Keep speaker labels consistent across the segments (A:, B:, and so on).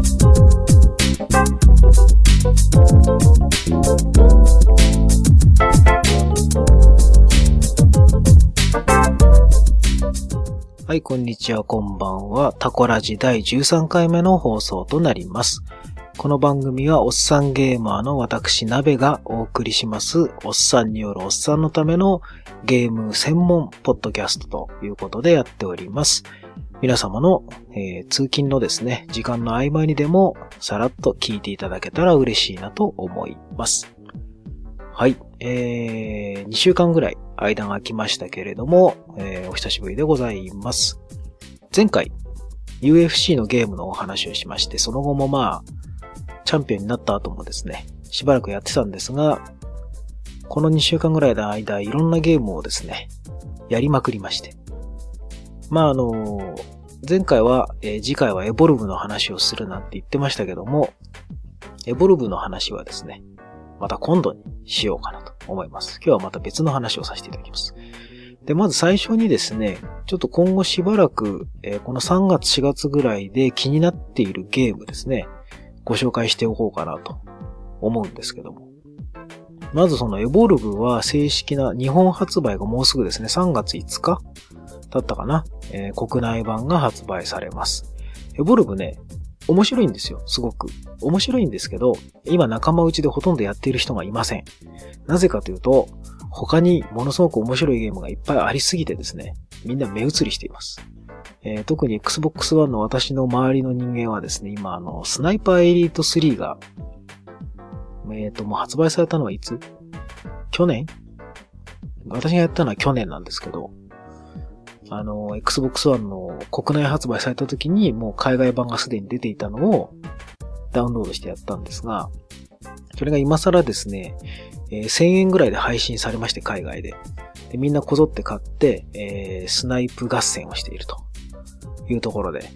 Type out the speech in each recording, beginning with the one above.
A: はい、こんにちは、こんばんは。タコラジ第13回目の放送となります。この番組は、おっさんゲーマーの私、鍋がお送りします、おっさんによるおっさんのためのゲーム専門ポッドキャストということでやっております。皆様の、えー、通勤のですね、時間の合間にでも、さらっと聞いていただけたら嬉しいなと思います。はい。えー、2週間ぐらい間が空きましたけれども、えー、お久しぶりでございます。前回、UFC のゲームのお話をしまして、その後もまあ、チャンピオンになった後もですね、しばらくやってたんですが、この2週間ぐらいの間、いろんなゲームをですね、やりまくりまして。まああの、前回は、えー、次回はエボルブの話をするなんて言ってましたけども、エボルブの話はですね、また今度にしようかなと思います。今日はまた別の話をさせていただきます。で、まず最初にですね、ちょっと今後しばらく、えー、この3月4月ぐらいで気になっているゲームですね、ご紹介しておこうかなと思うんですけども。まずそのエボルブは正式な日本発売がもうすぐですね、3月5日だったかな、えー、国内版が発売されます。エボルブね、面白いんですよ、すごく。面白いんですけど、今仲間内でほとんどやっている人がいません。なぜかというと、他にものすごく面白いゲームがいっぱいありすぎてですね、みんな目移りしています。えー、特に Xbox One の私の周りの人間はですね、今あの、スナイパーエリート3が、えっ、ー、と、もう発売されたのはいつ？去年？私がやったのは去年なんですけど、あの、Xbox One の国内発売された時にもう海外版がすでに出ていたのをダウンロードしてやったんですが、それが今更ですね、えー、1000円ぐらいで配信されまして、海外で。でみんなこぞって買って、えー、スナイプ合戦をしているというところで、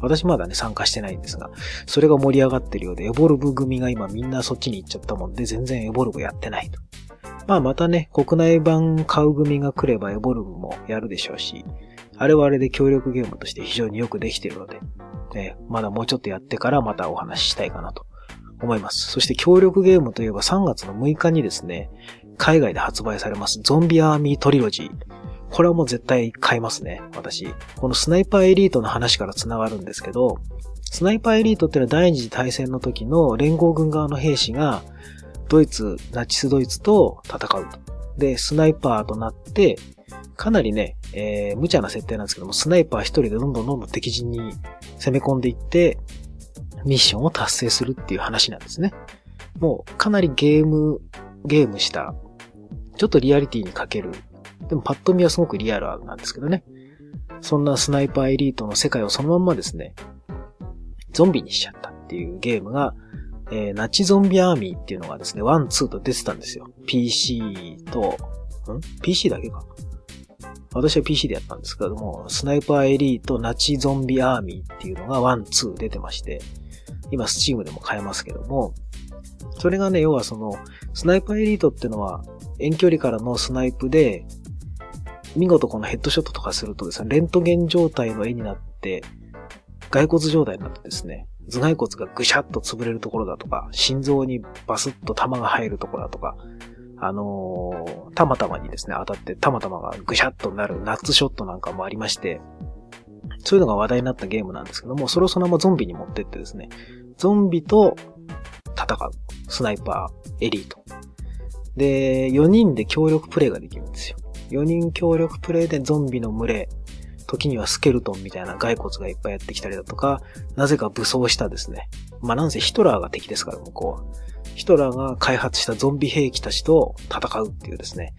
A: 私まだね、参加してないんですが、それが盛り上がってるようで、エボルブ組が今みんなそっちに行っちゃったもんで、全然エボルブやってないと。まあまたね、国内版買う組が来ればエボルブもやるでしょうし、あれはあれで協力ゲームとして非常によくできているので、ね、まだもうちょっとやってからまたお話ししたいかなと思います。そして協力ゲームといえば3月の6日にですね、海外で発売されますゾンビアーミートリロジー。これはもう絶対買いますね、私。このスナイパーエリートの話から繋がるんですけど、スナイパーエリートっていうのは第二次大戦の時の連合軍側の兵士がドイツ、ナチスドイツと戦うと。で、スナイパーとなって、かなりね、えー、無茶な設定なんですけども、スナイパー一人でどんどんどんどん敵陣に攻め込んでいって、ミッションを達成するっていう話なんですね。もう、かなりゲーム、ゲームした、ちょっとリアリティに欠ける。でもパッと見はすごくリアルなんですけどね。そんなスナイパーエリートの世界をそのまんまですね、ゾンビにしちゃったっていうゲームが、えー、ナチゾンビアーミーっていうのがですね、1、2と出てたんですよ。PC と、ん ?PC だけか。私は PC でやったんですけども、スナイパーエリートナチゾンビアーミーっていうのが1、2出てまして、今スチームでも買えますけども、それがね、要はその、スナイパーエリートってのは、遠距離からのスナイプで、見事このヘッドショットとかするとですね、レントゲン状態の絵になって、骸骨状態になってですね、頭蓋骨がぐしゃっと潰れるところだとか、心臓にバスッと弾が入るところだとか、あのー、たまたまにですね、当たってたまたまがぐしゃっとなるナッツショットなんかもありまして、そういうのが話題になったゲームなんですけども、それをそのままゾンビに持ってってですね、ゾンビと戦う。スナイパー、エリート。で、4人で協力プレイができるんですよ。4人協力プレイでゾンビの群れ、時にはスケルトンみたいな骸骨がいっぱいやってきたりだとか、なぜか武装したですね。まあなんせヒトラーが敵ですから、向こうは。ヒトラーが開発したゾンビ兵器たちと戦うっていうですね。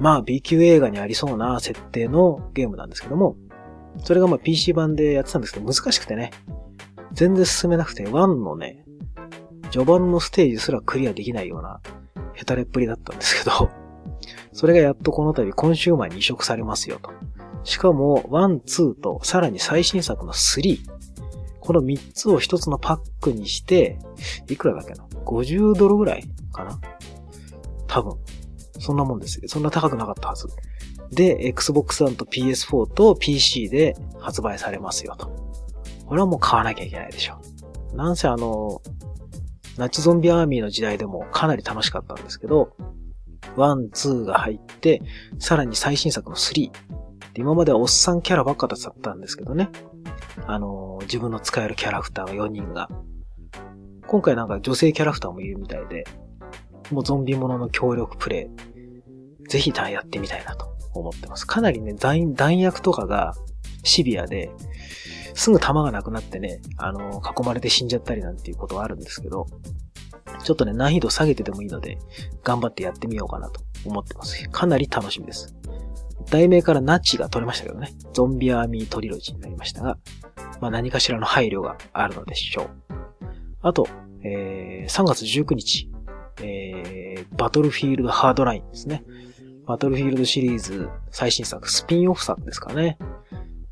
A: まあ B 級映画にありそうな設定のゲームなんですけども、それがまあ PC 版でやってたんですけど難しくてね。全然進めなくて、1のね、序盤のステージすらクリアできないようなヘタレっぷりだったんですけど、それがやっとこの度今週前に移植されますよと。しかも、1、2と、さらに最新作の3。この3つを1つのパックにして、いくらだっけな ?50 ドルぐらいかな？多分。そんなもんですよ。そんな高くなかったはず。で、Xbox One と PS4 と PC で発売されますよと。これはもう買わなきゃいけないでしょ。なんせあの、ナチゾンビアーミーの時代でもかなり楽しかったんですけど、1、2が入って、さらに最新作の3。今まではおっさんキャラばっかだったんですけどね。あの、自分の使えるキャラクターが4人が。今回なんか女性キャラクターもいるみたいで、もうゾンビものの協力プレイ、ぜひやってみたいなと思ってます。かなりね、弾薬とかがシビアで、すぐ弾がなくなってね、あの、囲まれて死んじゃったりなんていうことはあるんですけど、ちょっとね、難易度下げてでもいいので、頑張ってやってみようかなと思ってます。かなり楽しみです。題名からナッチが取れましたけどね、ゾンビアーミートリロジーになりましたが、まあ何かしらの配慮があるのでしょう。あと、えー、3月19日、えー、バトルフィールドハードラインですね。バトルフィールドシリーズ最新作、スピンオフ作ですかね。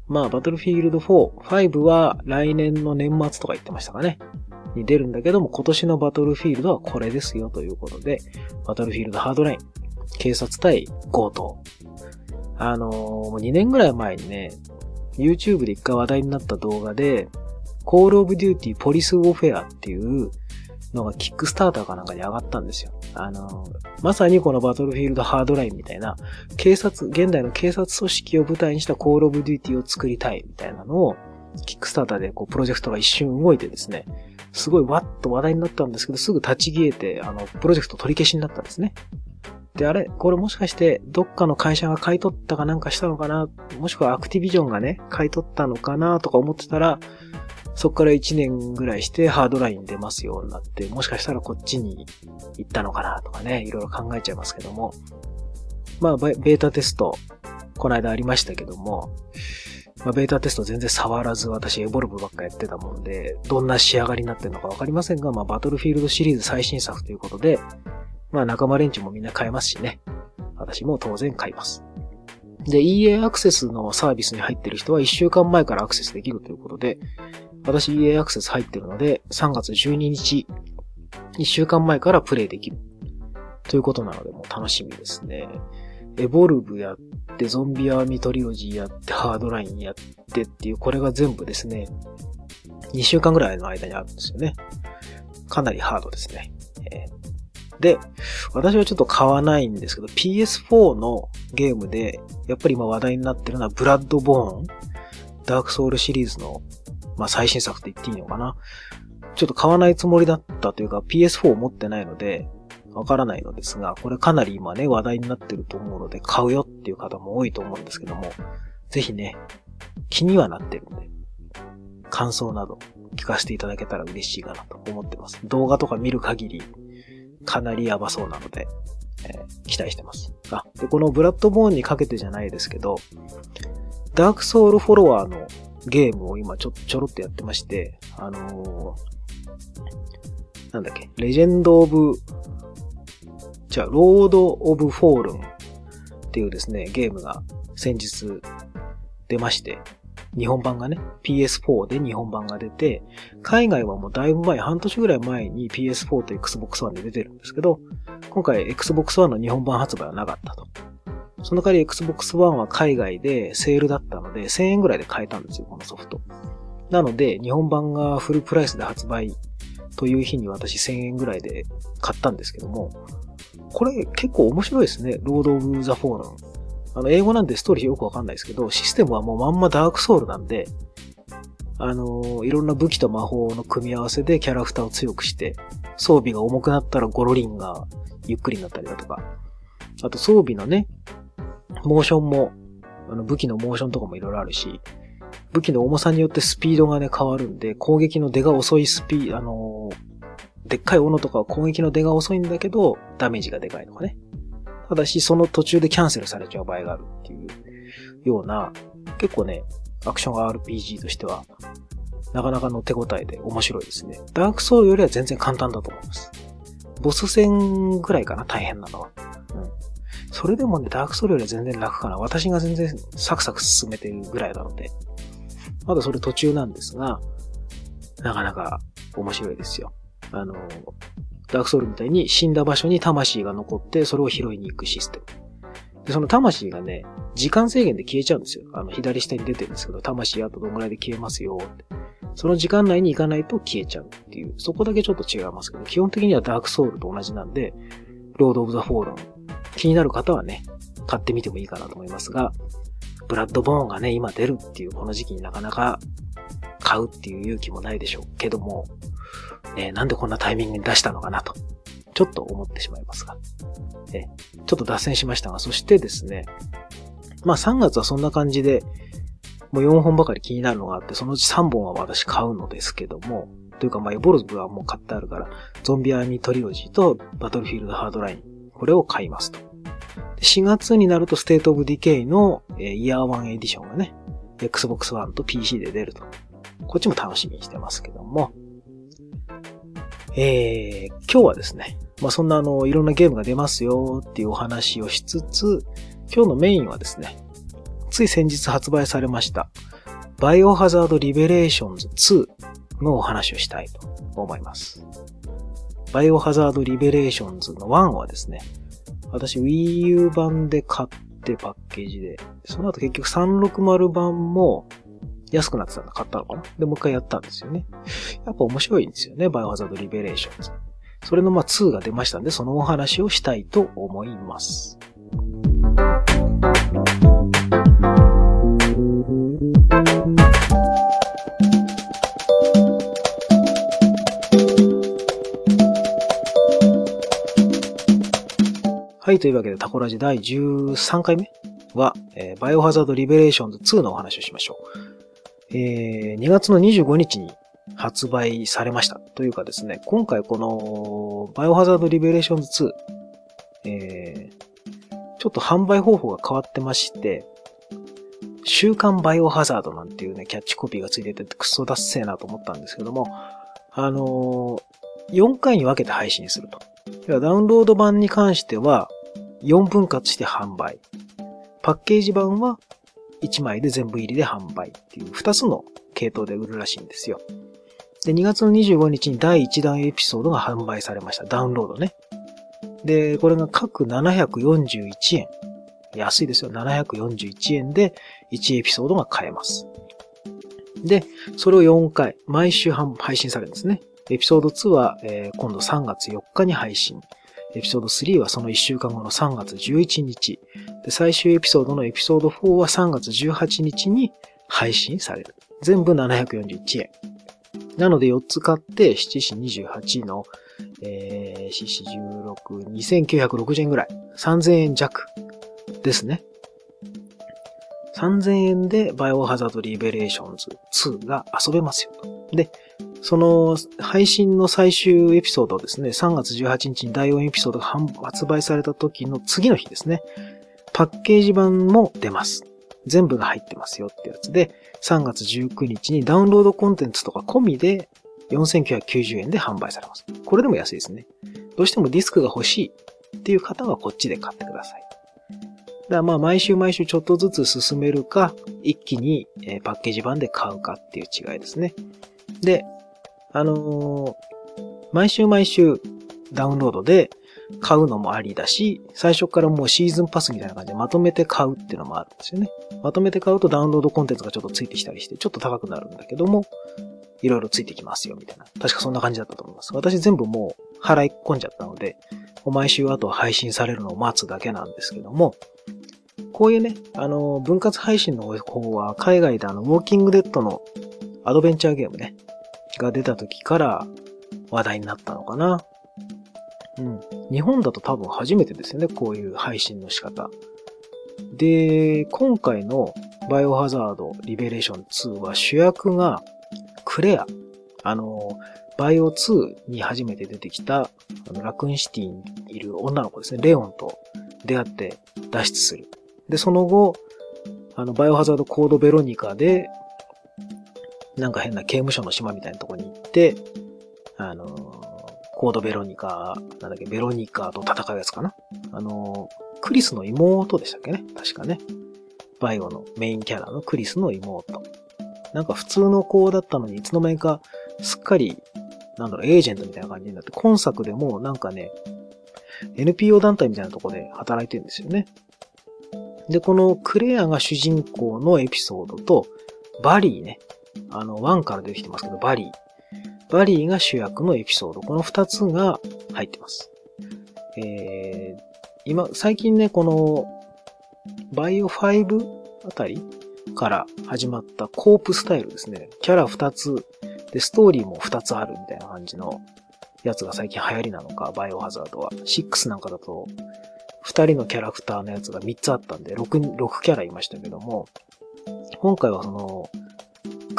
A: まあ、バトルフィールド4、5は来年の年末とか言ってましたかね。に出るんだけども、今年のバトルフィールドはこれですよということで、バトルフィールドハードライン、警察対強盗。あのー、2年ぐらい前にね、YouTube で一回話題になった動画で、Call of Duty Police Warfare っていうのがキックスターターかなんかに上がったんですよ。あの、まさにこのバトルフィールドハードラインみたいな、警察、現代の警察組織を舞台にしたコールオブデューティーを作りたいみたいなのを、キックスターターでこうプロジェクトが一瞬動いてですね、すごいわっと話題になったんですけど、すぐ立ち消えて、あの、プロジェクト取り消しになったんですね。で、あれこれもしかして、どっかの会社が買い取ったかなんかしたのかな？もしくはアクティビジョンがね、買い取ったのかなとか思ってたら、そこから1年ぐらいしてハードライン出ますようになって、もしかしたらこっちに行ったのかなとかね、いろいろ考えちゃいますけども。まあ、ベータテスト、この間ありましたけども、まあ、ベータテスト全然触らず私エボルブばっかやってたもんで、どんな仕上がりになってるのかわかりませんが、まあ、バトルフィールドシリーズ最新作ということで、まあ、仲間連中もみんな買えますしね。私も当然買います。で、EA アクセスのサービスに入ってる人は1週間前からアクセスできるということで、私 EA アクセス入ってるので、3月12日、1週間前からプレイできる。ということなので、もう楽しみですね。エボルブやって、ゾンビアーミトリロジーやって、ハードラインやってっていう、これが全部ですね、2週間ぐらいの間にあるんですよね。かなりハードですね。えー、で、私はちょっと買わないんですけど、PS4 のゲームで、やっぱり今話題になってるのは、ブラッドボーン、ダークソウルシリーズのまあ最新作って言っていいのかな。ちょっと買わないつもりだったというか PS4 を持ってないので、わからないのですが、これかなり今ね、話題になってると思うので、買うよっていう方も多いと思うんですけども、ぜひね、気にはなってるんで、感想など聞かせていただけたら嬉しいかなと思ってます。動画とか見る限り、かなりやばそうなので、えー、期待してます。あ、で、この Bloodborne にかけてじゃないですけど、ダークソウルフォロワーのゲームを今ちょ、ちょろっとやってまして、あのー、なんだっけ、 Legend of、じゃあ、 Lords of Fallen っていうですね、ゲームが先日出まして、日本版がね、PS4 で日本版が出て、海外はもうだいぶ前、半年ぐらい前に PS4 と Xbox One で出てるんですけど、今回 Xbox One の日本版発売はなかったと。その代わり Xbox One は海外でセールだったので、1000円ぐらいで買えたんですよ、このソフト。なので、日本版がフルプライスで発売という日に私1000円ぐらいで買ったんですけども、これ結構面白いですね。ロード・オブ・ザ・フォーラン。あの、英語なんでストーリーよくわかんないですけど、システムはもうまんまダークソウルなんで、あの、いろんな武器と魔法の組み合わせでキャラクターを強くして、装備が重くなったらゴロリンがゆっくりになったりだとか、あと装備のね、モーションも、あの武器のモーションとかもいろいろあるし、武器の重さによってスピードがね変わるんで、攻撃の出が遅いスピー、あの、でっかい斧とかは攻撃の出が遅いんだけど、ダメージがでかいとかね。ただし、その途中でキャンセルされちゃう場合があるっていうような、結構ね、アクション RPG としては、なかなかの手応えで面白いですね。ダークソウルよりは全然簡単だと思います。ボス戦ぐらいかな、大変なのは。うんそれでもね、ダークソウルよりは全然楽かな。私が全然サクサク進めてるぐらいなので。まだそれ途中なんですが、なかなか面白いですよ。あの、ダークソウルみたいに死んだ場所に魂が残って、それを拾いに行くシステム。で、その魂がね、時間制限で消えちゃうんですよ。あの、左下に出てるんですけど、魂あとどんぐらいで消えますよって。その時間内に行かないと消えちゃうっていう、そこだけちょっと違いますけど、基本的にはダークソウルと同じなんで、 Lords of the Fallen、気になる方はね、買ってみてもいいかなと思いますが、ブラッドボーンがね、今出るっていうこの時期になかなか買うっていう勇気もないでしょうけども、ね、なんでこんなタイミングに出したのかなと、ちょっと思ってしまいますが、え、ちょっと脱線しましたが、そしてですね、まあ3月はそんな感じで、もう4本ばかり気になるのがあって、そのうち3本は私買うのですけども、というかまあエボルズはもう買ってあるから、ゾンビアーミートリオジーとバトルフィールドハードライン、これを買いますと。4月になると State of Decay の、 Year 1 Edition がね、Xbox One と PC で出ると。こっちも楽しみにしてますけども。えー、今日はですね、まあ、そんなあの、いろんなゲームが出ますよっていうお話をしつつ、今日のメインはですね、つい先日発売されました、バイオハザードリベレーションズ2のお話をしたいと思います。バイオハザードリベレーションズの1はですね、私 Wii U 版で買ってパッケージで、その後結局360版も安くなってたんだ、買ったのかな？で、もう一回やったんですよね。やっぱ面白いんですよね、バイオハザードリベレーションズ。それのまあ2が出ましたんで、そのお話をしたいと思います。はい、というわけでタコラジ第13回目は、えー、バイオハザードリベレーションズ2のお話をしましょう。えー、2月の25日に発売されました。というかですね、今回このバイオハザードリベレーションズ2、えー、ちょっと販売方法が変わってまして、週刊バイオハザードなんていうね、キャッチコピーがついててクソダッセーなと思ったんですけども、あのー、4回に分けて配信すると。ダウンロード版に関しては、4分割して販売。パッケージ版は1枚で全部入りで販売っていう2つの系統で売るらしいんですよ。で、2月の25日に第1弾エピソードが販売されました。ダウンロードね。で、これが各741円。安いですよ。741円で1エピソードが買えます。で、それを4回、毎週配信されるんですね。エピソード2は、えー、今度3月4日に配信。エピソード3はその1週間後の3月11日。で、最終エピソードのエピソード4は3月18日に配信される。全部741円。なので4つ買って、7時28のえー、CC16、2960円ぐらい。3000円弱ですね。3000円でバイオハザードリベレーションズ2が遊べますよ。で、その配信の最終エピソードですね、3月18日に第4エピソードが発売された時の次の日ですね、パッケージ版も出ます。全部が入ってますよってやつで、3月19日にダウンロードコンテンツとか込みで4990円で販売されます。これでも安いですね。どうしてもディスクが欲しいっていう方はこっちで買ってください。だからまあ毎週毎週ちょっとずつ進めるか、一気にパッケージ版で買うかっていう違いですね。で、あのー、毎週毎週ダウンロードで買うのもありだし、最初からもうシーズンパスみたいな感じでまとめて買うっていうのもあるんですよね。まとめて買うとダウンロードコンテンツがちょっとついてきたりして、ちょっと高くなるんだけども、いろいろついてきますよ、みたいな。確かそんな感じだったと思います。私全部もう払い込んじゃったので、毎週あと配信されるのを待つだけなんですけども、こういうね、あの、分割配信の方は海外であの、ウォーキングデッドのアドベンチャーゲームね、が出た時から話題になったのかな。うん。日本だと多分初めてですよね、こういう配信の仕方。で、今回のバイオハザードリベレーション2は主役がクレア。あの、バイオ2に初めて出てきた、あの、ラクーンシティにいる女の子ですね、レオンと出会って脱出する。で、その後、あの、バイオハザードコードベロニカで、なんか変な刑務所の島みたいなとこに行って、あの、コードベロニカ、なんだっけ、ベロニカと戦うやつかなあの、クリスの妹でしたっけね確かね。バイオのメインキャラのクリスの妹。なんか普通の子だったのに、いつの間にかすっかり、なんだろう、エージェントみたいな感じになって、今作でもなんかね、NPO 団体みたいなとこで働いてるんですよね。で、このクレアが主人公のエピソードと、バリーね。あの、1から出てきてますけど、バリー。バリーが主役のエピソード。この2つが入ってます。えー、今、最近ね、この、バイオ5あたりから始まったコープスタイルですね。キャラ2つ、で、ストーリーも2つあるみたいな感じのやつが最近流行りなのか、バイオハザードは。6なんかだと、2人のキャラクターのやつが3つあったんで、6、6キャラいましたけども、今回はその、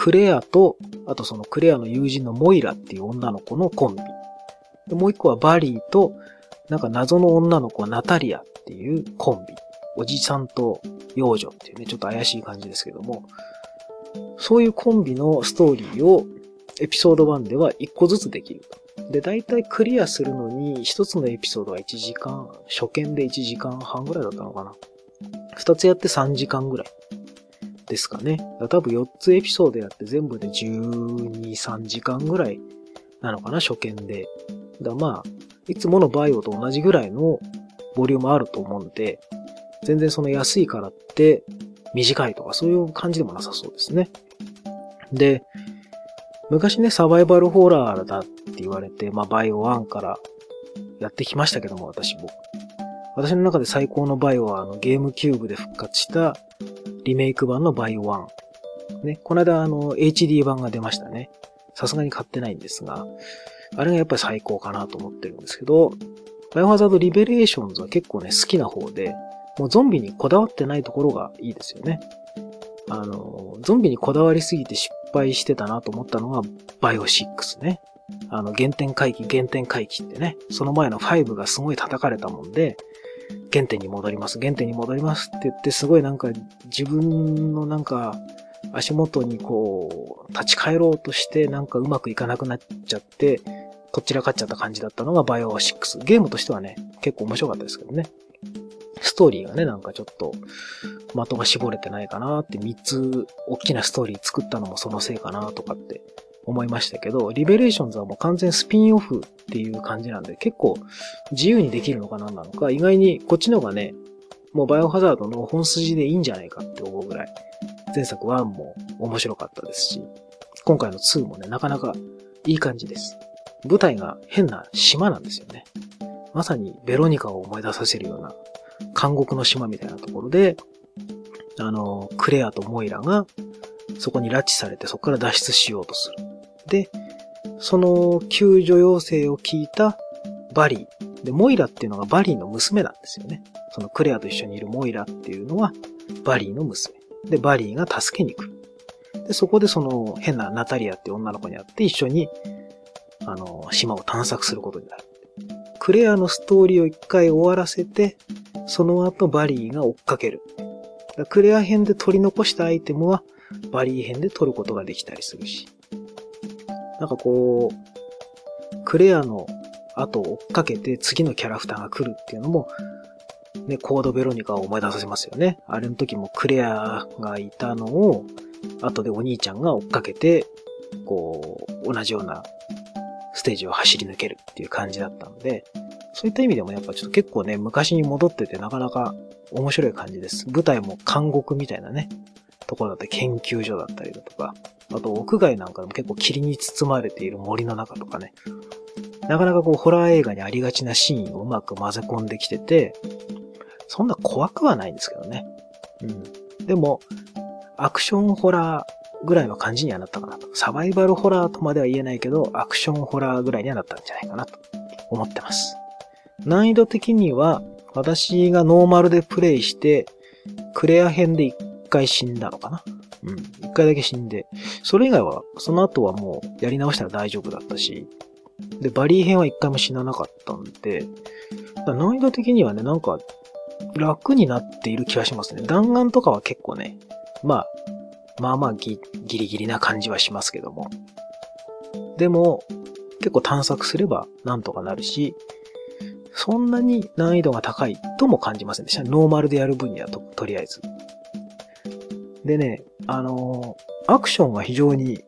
A: クレアと、あとそのクレアの友人のモイラっていう女の子のコンビ。でもう一個はバリーと、なんか謎の女の子はナタリアっていうコンビ。おじさんと幼女っていうね、ちょっと怪しい感じですけども、そういうコンビのストーリーをエピソード1では1個ずつできる。で、だいたいクリアするのに、1つのエピソードは1時間、初見で1時間半ぐらいだったのかな。2つやって3時間ぐらい。ですかね。多分4つエピソードやって全部で12、3時間ぐらいなのかな、初見で。だまあ、いつものバイオと同じぐらいのボリュームあると思うんで、全然その安いからって短いとかそういう感じでもなさそうですね。で、昔ね、サバイバルホラーだって言われて、まあバイオ1からやってきましたけども、私も。私の中で最高のバイオはあのゲームキューブで復活したリメイク版のバイオ1。ね、この間あの HD 版が出ましたね。さすがに買ってないんですが、あれがやっぱり最高かなと思ってるんですけど、バイオハザードリベレーションズは結構ね、好きな方で、もうゾンビにこだわってないところがいいですよね。あの、ゾンビにこだわりすぎて失敗してたなと思ったのが、バイオ6ね。あの、原点回帰、原点回帰ってね、その前の5がすごい叩かれたもんで、原点に戻ります、原点に戻りますって言って、すごいなんか自分のなんか足元にこう、立ち返ろうとしてなんかうまくいかなくなっちゃって、こちらかっちゃった感じだったのがバイオ6。ゲームとしてはね、結構面白かったですけどね。ストーリーがね、なんかちょっと、的が絞れてないかなって、3つ大きなストーリー作ったのもそのせいかなとかって思いましたけど、リベレーションズはもう完全スピンオフっていう感じなんで、結構自由にできるのかなんなのか、意外にこっちの方がね、もうバイオハザードの本筋でいいんじゃないかって思うぐらい、前作1も面白かったですし、今回の2もね、なかなかいい感じです。舞台が変な島なんですよね。まさにベロニカを思い出させるような監獄の島みたいなところで、あの、クレアとモイラがそこに拉致されてそこから脱出しようとする。で、その救助要請を聞いたバリー。で、モイラっていうのがバリーの娘なんですよね。そのクレアと一緒にいるモイラっていうのはバリーの娘。で、バリーが助けに来る。で、そこでその変なナタリアって女の子に会って一緒に、あの、島を探索することになる。クレアのストーリーを一回終わらせて、その後バリーが追っかける。クレア編で取り残したアイテムはバリー編で取ることができたりするし。なんかこう、クレアの後を追っかけて次のキャラクターが来るっていうのも、ね、コードベロニカを思い出させますよね。あれの時もクレアがいたのを、後でお兄ちゃんが追っかけて、こう、同じようなステージを走り抜けるっていう感じだったので、そういった意味でもやっぱちょっと結構ね、昔に戻っててなかなか面白い感じです。舞台も監獄みたいなね、ところだったり研究所だったりだとか、あと屋外なんかでも結構霧に包まれている森の中とかね。なかなかこうホラー映画にありがちなシーンをうまく混ぜ込んできてて、そんな怖くはないんですけどね。うん。でも、アクションホラーぐらいの感じにはなったかなと。サバイバルホラーとまでは言えないけど、アクションホラーぐらいにはなったんじゃないかなと思ってます。難易度的には、私がノーマルでプレイして、クレア編で一回死んだのかな？うん。一回だけ死んで、それ以外は、その後はもうやり直したら大丈夫だったし、で、バリー編は一回も死ななかったんで、難易度的にはね、なんか、楽になっている気がしますね。弾丸とかは結構ね、まあ、まあまあギギリギリな感じはしますけども。でも、結構探索すればなんとかなるし、そんなに難易度が高いとも感じませんでした。ノーマルでやる分にはと、とりあえず。でね、あのー、アクションが非常に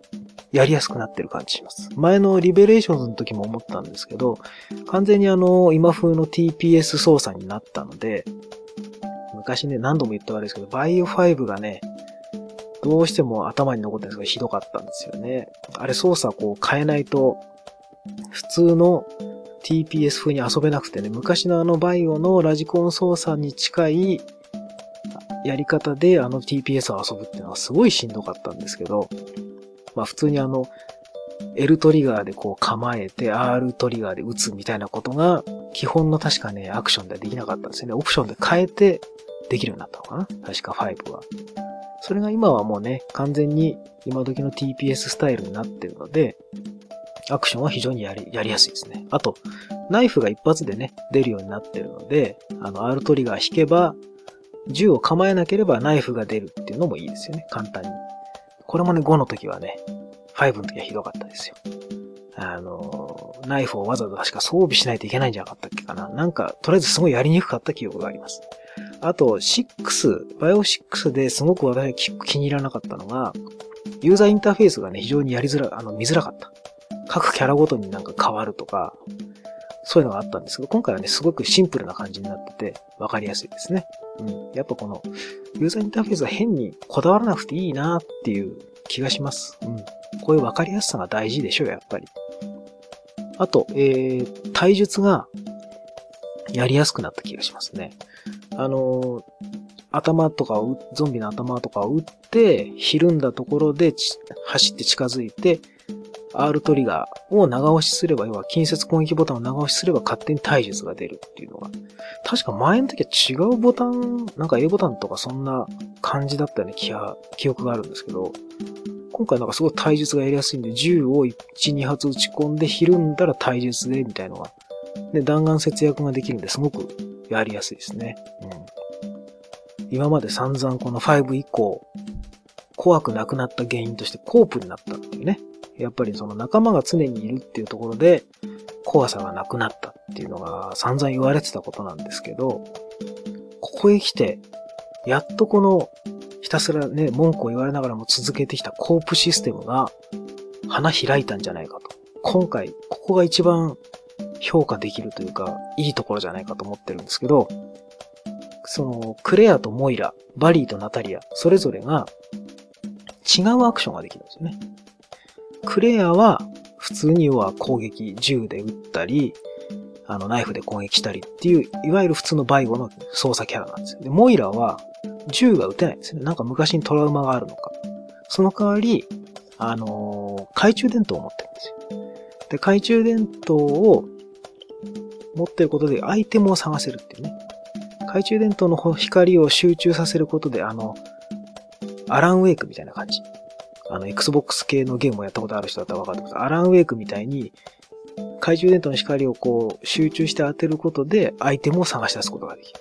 A: やりやすくなってる感じします。前のリベレーションズの時も思ったんですけど、完全にあの、今風の TPS 操作になったので、昔ね、何度も言った悪いですけど、バイオ5がね、どうしても頭に残ってるんですがひどかったんですよね。あれ操作こう変えないと、普通の TPS 風に遊べなくてね、昔のあのバイオのラジコン操作に近いやり方であの TPS を遊ぶっていうのはすごいしんどかったんですけど、まあ普通にあの、L トリガーでこう構えて R トリガーで撃つみたいなことが基本の確かね、アクションではできなかったんですよね。オプションで変えてできるようになったのかな？確か5は。それが今はもうね、完全に今時の TPS スタイルになってるので、アクションは非常にやり、やりやすいですね。あと、ナイフが一発でね、出るようになってるので、あの、R トリガー引けば、銃を構えなければナイフが出るっていうのもいいですよね、簡単に。これもね、5の時はね、5の時はひどかったですよ。あの、ナイフをわざわざ確か装備しないといけないんじゃなかったっけかな。なんか、とりあえずすごいやりにくかった記憶があります。あと、6、バイオ6ですごく私が気に入らなかったのが、ユーザーインターフェースがね、非常にやりづら、あの、見づらかった。各キャラごとになんか変わるとか、そういうのがあったんですけど、今回はね、すごくシンプルな感じになってて、わかりやすいですね。うん。やっぱこの、ユーザーインターフェースは変にこだわらなくていいなっていう気がします。うん。こういうわかりやすさが大事でしょ、やっぱり。あと、えー、体術がやりやすくなった気がしますね。あの頭とかを、ゾンビの頭とかを撃って、ひるんだところで走って近づいて、R トリガーを長押しすれば、要は近接攻撃ボタンを長押しすれば勝手に体術が出るっていうのが。確か前の時は違うボタン、なんか A ボタンとかそんな感じだったよね、記憶があるんですけど、今回なんかすごい体術がやりやすいんで、銃を1、2発撃ち込んでひるんだら体術で、みたいのが。で、弾丸節約ができるんですごくやりやすいですね。うん。今まで散々この5以降、怖くなくなった原因としてコープになった。やっぱりその仲間が常にいるっていうところで、怖さがなくなったっていうのが散々言われてたことなんですけど、ここへ来て、やっとこの、ひたすらね、文句を言われながらも続けてきたコープシステムが、花開いたんじゃないかと。今回、ここが一番評価できるというか、いいところじゃないかと思ってるんですけど、その、クレアとモイラ、バリーとナタリア、それぞれが違うアクションができるんですよね。クレアは普通には攻撃、銃で撃ったり、あの、ナイフで攻撃したりっていう、いわゆる普通のバイオの操作キャラなんですよ。で、モイラは銃が撃てないんですね。なんか昔にトラウマがあるのか。その代わり、あのー、懐中電灯を持ってるんですよ。で、懐中電灯を持ってることでアイテムを探せるっていうね。懐中電灯の光を集中させることで、あの、アランウェイクみたいな感じ。あの、Xbox 系のゲームをやったことある人だったら分かってます。アランウェイクみたいに、懐中電灯の光をこう、集中して当てることで、アイテムを探し出すことができる。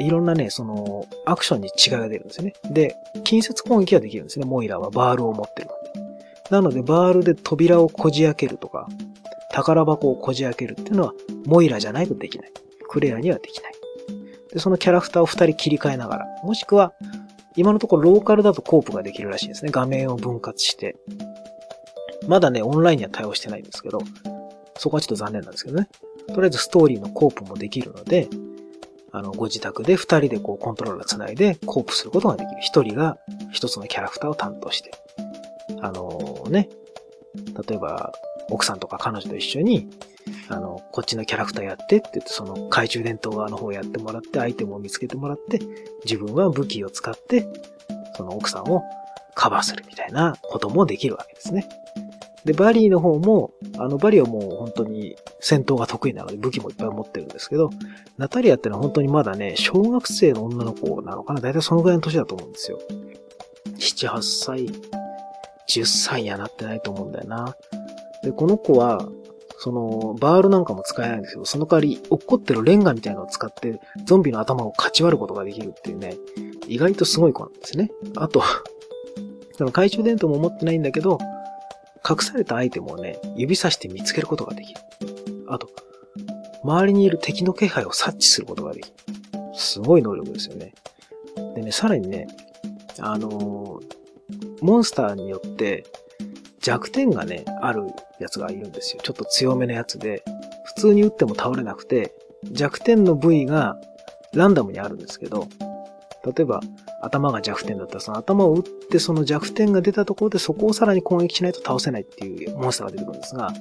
A: いろんなね、その、アクションに違いが出るんですよね。で、近接攻撃はできるんですね。モイラはバールを持ってるので。なので、バールで扉をこじ開けるとか、宝箱をこじ開けるっていうのは、モイラじゃないとできない。クレアにはできない。で、そのキャラクターを二人切り替えながら、もしくは、今のところローカルだとコープができるらしいですね。画面を分割して。まだね、オンラインには対応してないんですけど、そこはちょっと残念なんですけどね。とりあえずストーリーのコープもできるので、あの、ご自宅で二人でこうコントローラー繋いでコープすることができる。一人が一つのキャラクターを担当して。あのー、ね、例えば、奥さんとか彼女と一緒に、あの、こっちのキャラクターやってって言って、その懐中電灯側の方やってもらって、アイテムを見つけてもらって、自分は武器を使って、その奥さんをカバーするみたいなこともできるわけですね。で、バリーの方も、あの、バリーはもう本当に戦闘が得意なので武器もいっぱい持ってるんですけど、ナタリアってのは本当にまだね、小学生の女の子なのかなだいたいそのぐらいの年だと思うんですよ。7、8歳、10歳にはなってないと思うんだよな。で、この子は、その、バールなんかも使えないんですけど、その代わり、落っこってるレンガみたいなのを使って、ゾンビの頭をかち割ることができるっていうね、意外とすごい子なんですね。あと、その懐中電灯も持ってないんだけど、隠されたアイテムをね、指さして見つけることができる。あと、周りにいる敵の気配を察知することができる。すごい能力ですよね。でね、さらにね、あのー、モンスターによって弱点がね、あるやつがいるんですよ。ちょっと強めのやつで、普通に撃っても倒れなくて、弱点の部位がランダムにあるんですけど、例えば、頭が弱点だったら、その頭を打ってその弱点が出たところでそこをさらに攻撃しないと倒せないっていうモンスターが出てくるんですが、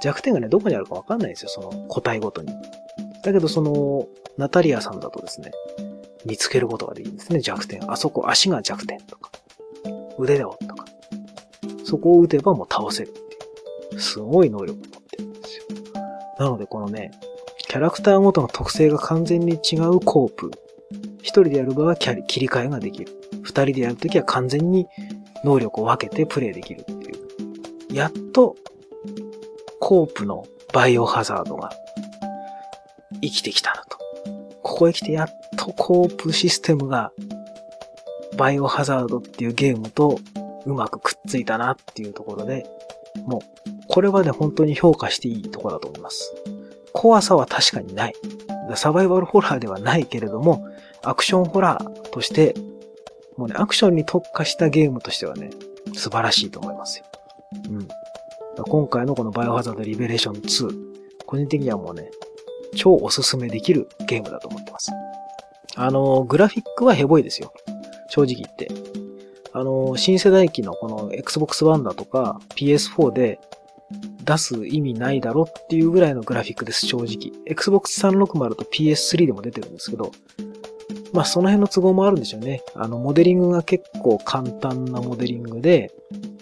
A: 弱点がね、どこにあるかわかんないんですよ、その個体ごとに。だけど、その、ナタリアさんだとですね、見つけることができるんですね、弱点。あそこ、足が弱点とか、腕だよとか。そこを打てばもう倒せるっていう、すごい能力を持ってるんですよ。なので、このね、キャラクターごとの特性が完全に違うコープ。一人でやる場合は切り替えができる。二人でやるときは完全に能力を分けてプレイできるっていう。やっと、コープのバイオハザードが生きてきたなと。ここへ来てやっとコープシステムがバイオハザードっていうゲームとうまくくっついたなっていうところで、もう、これはね、本当に評価していいところだと思います。怖さは確かにない。サバイバルホラーではないけれども、アクションホラーとして、もうね、アクションに特化したゲームとしてはね、素晴らしいと思いますよ。うん。今回のこのバイオハザードリベレーション2、個人的にはもうね、超おすすめできるゲームだと思ってます。あの、グラフィックはヘボいですよ。正直言って。あの、新世代機のこの Xbox One だとか PS4 で出す意味ないだろっていうぐらいのグラフィックです、正直。Xbox 360と PS3 でも出てるんですけど、まあその辺の都合もあるんでしょうね。あの、モデリングが結構簡単なモデリングで、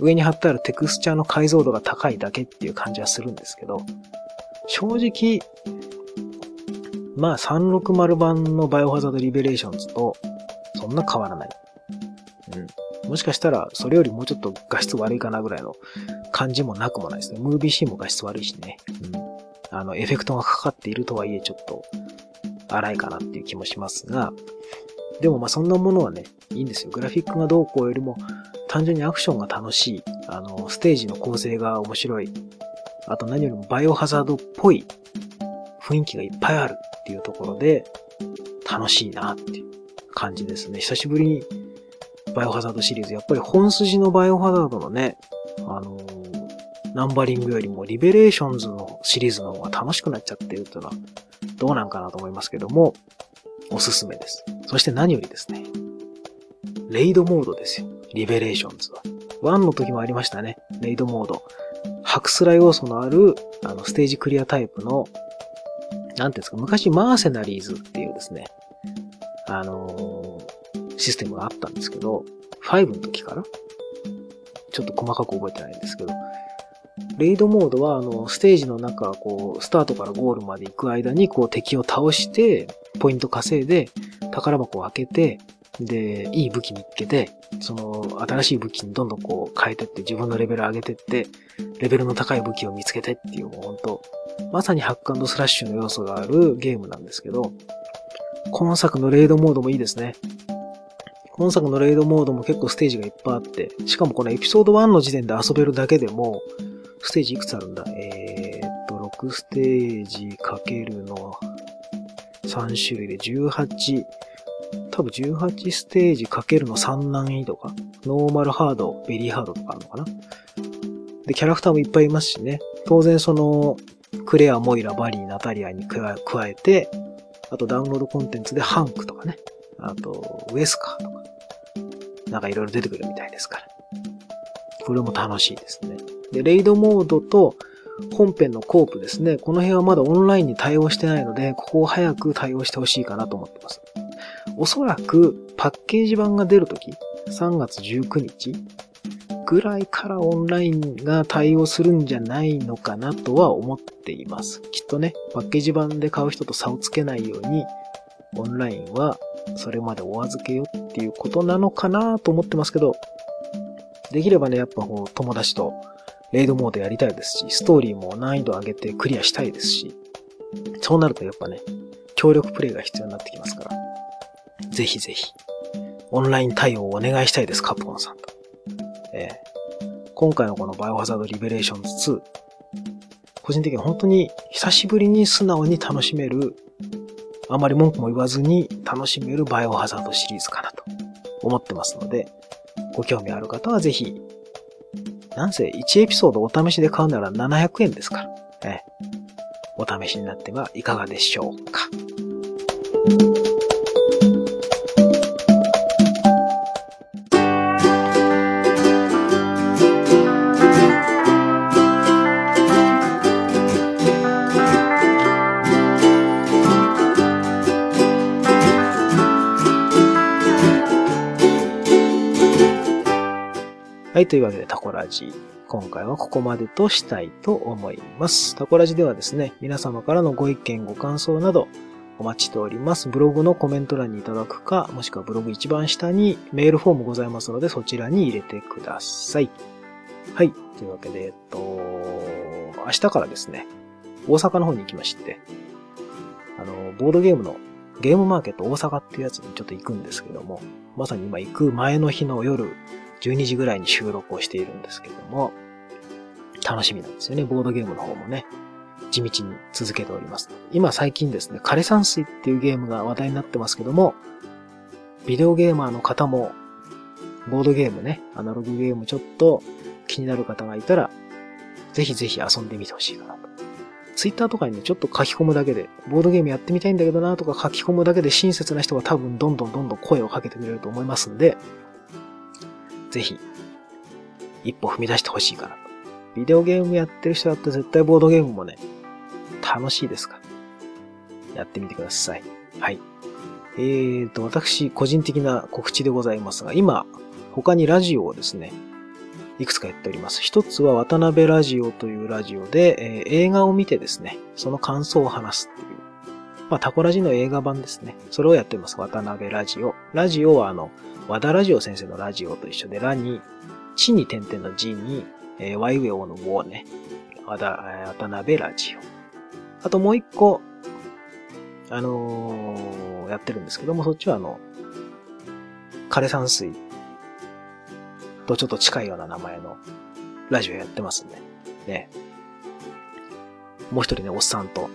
A: 上に貼ってあるテクスチャーの解像度が高いだけっていう感じはするんですけど、正直、まあ360版のバイオハザードリベレーションズとそんな変わらない。うん。もしかしたらそれよりもうちょっと画質悪いかなぐらいの感じもなくもないですね。ムービーシーンも画質悪いしね。うん。あの、エフェクトがかかっているとはいえちょっと荒いかなっていう気もしますが、でもまあそんなものはね、いいんですよ。グラフィックがどうこうよりも単純にアクションが楽しい。あの、ステージの構成が面白い。あと何よりもバイオハザードっぽい雰囲気がいっぱいあるっていうところで楽しいなっていう感じですね。久しぶりにバイオハザードシリーズ、やっぱり本筋のバイオハザードのね、あのー、ナンバリングよりもリベレーションズのシリーズの方が楽しくなっちゃってるっていうのはどうなんかなと思いますけども、おすすめです。そして何よりですね、レイドモードですよ。リベレーションズは。1の時もありましたね。レイドモード。ハクスラ要素のある、あの、ステージクリアタイプの、なんていうんですか、昔マーセナリーズっていうですね、あのー、システムがあったんですけど、5の時からちょっと細かく覚えてないんですけど、レイドモードは、あの、ステージの中、こう、スタートからゴールまで行く間に、こう、敵を倒して、ポイント稼いで、宝箱を開けて、で、いい武器見つけて、その、新しい武器にどんどんこう変えてって、自分のレベル上げてって、レベルの高い武器を見つけてっていう、もうほんと、まさにハックスラッシュの要素があるゲームなんですけど、今作のレイドモードもいいですね。今作のレイドモードも結構ステージがいっぱいあって、しかもこのエピソード1の時点で遊べるだけでも、ステージいくつあるんだ？えー、っと、6ステージかけるの3種類で18、多分18ステージかけるの3難易度か。ノーマルハード、ベリーハードとかあるのかな？で、キャラクターもいっぱいいますしね。当然その、クレア、モイラ、バリー、ナタリアに加えて、あとダウンロードコンテンツでハンクとかね。あと、ウエスカーとか。なんかいろいろ出てくるみたいですから。これも楽しいですね。で、レイドモードと本編のコープですね。この辺はまだオンラインに対応してないので、ここを早く対応してほしいかなと思ってます。おそらくパッケージ版が出るとき、3月19日ぐらいからオンラインが対応するんじゃないのかなとは思っています。きっとね、パッケージ版で買う人と差をつけないように、オンラインはそれまでお預けよっっていうことなのかなと思ってますけど、できればね、やっぱこう友達とレイドモードやりたいですし、ストーリーも難易度上げてクリアしたいですし、そうなるとやっぱね、協力プレイが必要になってきますから、ぜひぜひ、オンライン対応をお願いしたいです、カプコンさんと。えー、今回のこのバイオハザードリベレーションズ2、個人的に本当に久しぶりに素直に楽しめる、あまり文句も言わずに楽しめるバイオハザードシリーズかなと思ってますので、ご興味ある方はぜひ、なんせ1エピソードお試しで買うなら700円ですから、えお試しになってはいかがでしょうか。はい、というわけでタコラジ。今回はここまでとしたいと思います。タコラジではですね、皆様からのご意見、ご感想などお待ちしております。ブログのコメント欄にいただくか、もしくはブログ一番下にメールフォームございますので、そちらに入れてください。はい。というわけで、えっと、明日からですね、大阪の方に行きまして、あの、ボードゲームのゲームマーケット大阪っていうやつにちょっと行くんですけども、まさに今行く前の日の夜12時ぐらいに収録をしているんですけれども、楽しみなんですよね。ボードゲームの方もね、地道に続けております。今最近ですね、枯山水っていうゲームが話題になってますけども、ビデオゲーマーの方も、ボードゲームね、アナログゲームちょっと気になる方がいたら、ぜひぜひ遊んでみてほしいかなと。ツイッターとかにね、ちょっと書き込むだけで、ボードゲームやってみたいんだけどなとか書き込むだけで親切な人が多分どんどんどんどん声をかけてくれると思いますんで、ぜひ、一歩踏み出してほしいかなと。ビデオゲームやってる人だったら絶対ボードゲームもね、楽しいですから。やってみてください。はい。えーと、私、個人的な告知でございますが、今、他にラジオをですね、いくつかやっております。一つは渡辺ラジオというラジオで、えー映画を見てですね、その感想を話すっていう。まあ、タコラジの映画版ですね。それをやってます。渡辺ラジオ。ラジオはあの、和田ラジオ先生のラジオと一緒で、ラに、地に点々の字に、えー、ワイウェオのウォーね。和田、えー渡辺ラジオ。あともう一個、あのーやってるんですけども、そっちはあの、枯山水とちょっと近いような名前のラジオやってますんで、ね。もう一人ね、おっさんと、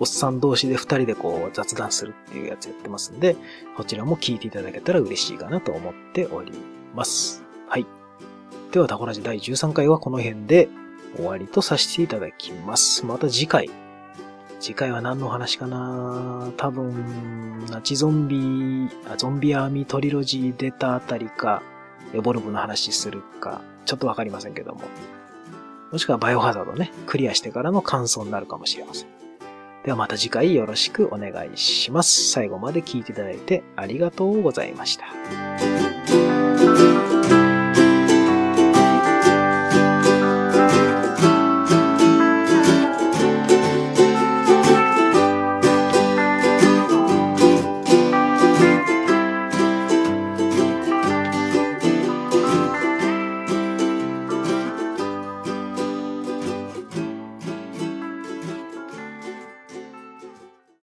A: おっさん同士で二人でこう雑談するっていうやつやってますんで、こちらも聞いていただけたら嬉しいかなと思っております。はい。では、タコラジ第13回はこの辺で終わりとさせていただきます。また次回。次回は何の話かな多分、ナチゾンビ、あゾンビアーミートリロジー出たあたりか、エボルブの話するか、ちょっとわかりませんけども。もしくはバイオハザードね、クリアしてからの感想になるかもしれません。ではまた次回よろしくお願いします。最後まで聞いていただいてありがとうございました。